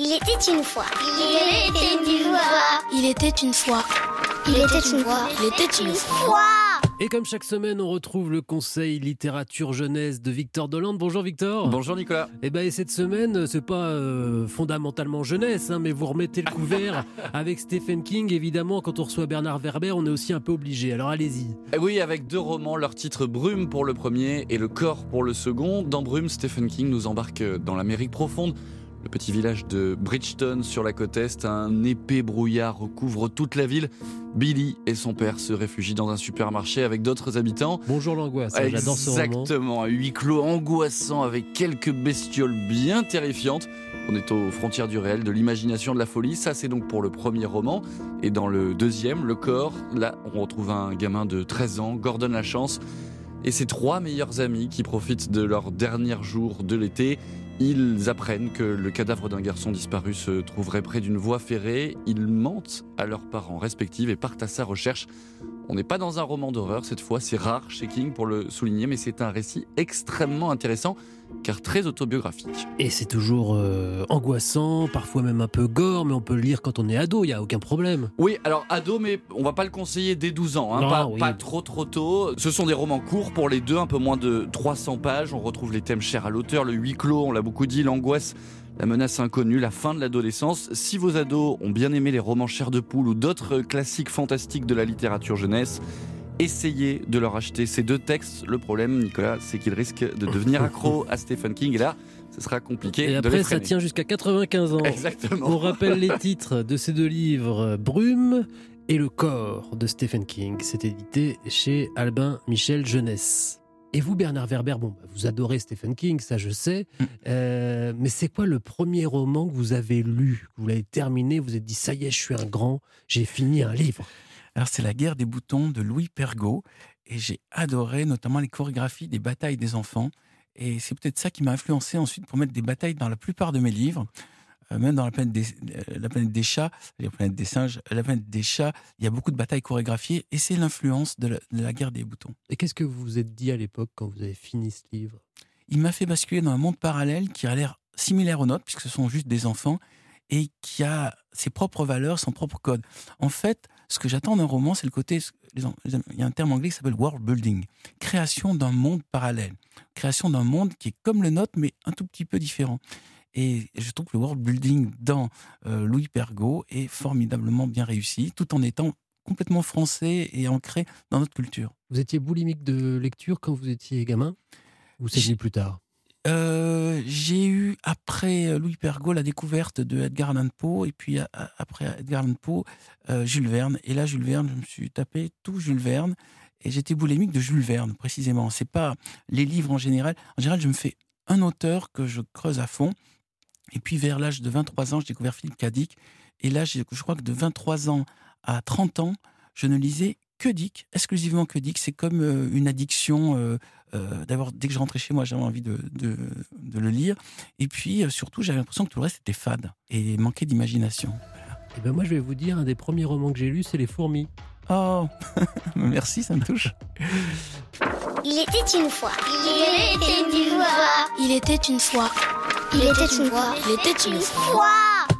Il était une fois. Il était une fois. Il était une fois. Il était une fois. Il était une fois. Et comme chaque semaine, on retrouve le conseil littérature jeunesse de Victor Dolande. Bonjour Victor. Bonjour Nicolas. Et ben et cette semaine, c'est pas euh, fondamentalement jeunesse, hein, mais vous remettez le couvert avec Stephen King. Évidemment, quand on reçoit Bernard Werber, on est aussi un peu obligé. Alors allez-y. Eh Oui, avec deux romans, leur titre Brume pour le premier et Le corps pour le second. Dans Brume, Stephen King nous embarque dans l'Amérique profonde. Le petit village de Bridgeton sur la côte est, un épais brouillard recouvre toute la ville. Billy et son père se réfugient dans un supermarché avec d'autres habitants. Bonjour l'angoisse. hein, J'adore ce roman. Exactement, un huis clos angoissant avec quelques bestioles bien terrifiantes. On est aux frontières du réel, de l'imagination, de la folie. Ça, c'est donc pour le premier roman. Et dans le deuxième, Le corps, là, on retrouve un gamin de 13 ans, Gordon Lachance, et ses trois meilleurs amis qui profitent de leurs derniers jours de l'été. Ils apprennent que le cadavre d'un garçon disparu se trouverait près d'une voie ferrée. Ils mentent à leurs parents respectifs et partent à sa recherche. On n'est pas dans un roman d'horreur cette fois, c'est rare chez King pour le souligner, mais c'est un récit extrêmement intéressant car très autobiographique. Et c'est toujours euh, angoissant, parfois même un peu gore, mais on peut le lire quand on est ado, il y a aucun problème. Oui, alors ado, mais on va pas le conseiller dès 12 ans, hein, Non, pas, oui. pas trop trop tôt. Ce sont des romans courts pour les deux, un peu moins de 300 pages. On retrouve les thèmes chers à l'auteur, le huis clos, on l'a beaucoup dit, l'angoisse, la menace inconnue, la fin de l'adolescence. Si vos ados ont bien aimé les romans chers de poule ou d'autres classiques fantastiques de la littérature jeunesse, essayez de leur acheter ces deux textes. Le problème, Nicolas, c'est qu'ils risquent de devenir accros à Stephen King et là, ce sera compliqué Et de après, les ça tient jusqu'à 95 ans. Exactement. On rappelle les titres de ces deux livres, Brume et Le corps de Stephen King. C'est édité chez Albin Michel Jeunesse. Et vous, Bernard Werber, bon, bah, vous adorez Stephen King, ça je sais. Mm. Euh, mais c'est quoi le premier roman que vous avez lu que Vous l'avez terminé, vous vous êtes dit, ça y est, je suis un grand, j'ai fini un livre? Alors, c'est La guerre des boutons de Louis Pergaud. Et j'ai adoré notamment les chorégraphies des batailles des enfants. Et c'est peut-être ça qui m'a influencé ensuite pour mettre des batailles dans la plupart de mes livres. Euh, même dans la planète, des, euh, la planète des chats, la planète des singes, la planète des chats, il y a beaucoup de batailles chorégraphiées. Et c'est l'influence de, de la guerre des boutons. Et qu'est-ce que vous vous êtes dit à l'époque quand vous avez fini ce livre? Il m'a fait basculer dans un monde parallèle qui a l'air similaire au nôtre, puisque ce sont juste des enfants, et qui a ses propres valeurs, son propre code. En fait, ce que j'attends d'un roman, c'est le côté. Il y a un terme anglais qui s'appelle world building, création d'un monde parallèle, création d'un monde qui est comme le nôtre, mais un tout petit peu différent. Et je trouve que le world building dans euh, Louis Pergaud est formidablement bien réussi, tout en étant complètement français et ancré dans notre culture. Vous étiez boulimique de lecture quand vous étiez gamin? Ou c'est venu plus tard? Euh, j'ai eu, après euh, Louis Pergaud, la découverte de Edgar Allan Poe, et puis a- après Edgar Allan Poe, euh, Jules Verne. Et là, Jules Verne, je me suis tapé tout Jules Verne, et j'étais boulimique de Jules Verne, précisément. C'est pas les livres en général. En général, je me fais un auteur que je creuse à fond. Et puis, vers l'âge de 23 ans, j'ai découvert Philippe Cadic. Et là, je crois que de 23 ans à 30 ans, je ne lisais que Dick, exclusivement que Dick. C'est comme euh, une addiction. Euh, D'abord, dès que je rentrais chez moi, j'avais envie de, de, de le lire. Et puis, euh, surtout, j'avais l'impression que tout le reste était fade et manquait d'imagination. Eh ben moi, je vais vous dire, un des premiers romans que j'ai lus, c'est Les Fourmis. Oh, merci, ça me touche. Il était une fois. Il était une fois. Il était une fois. Il était une fois. Il était une fois.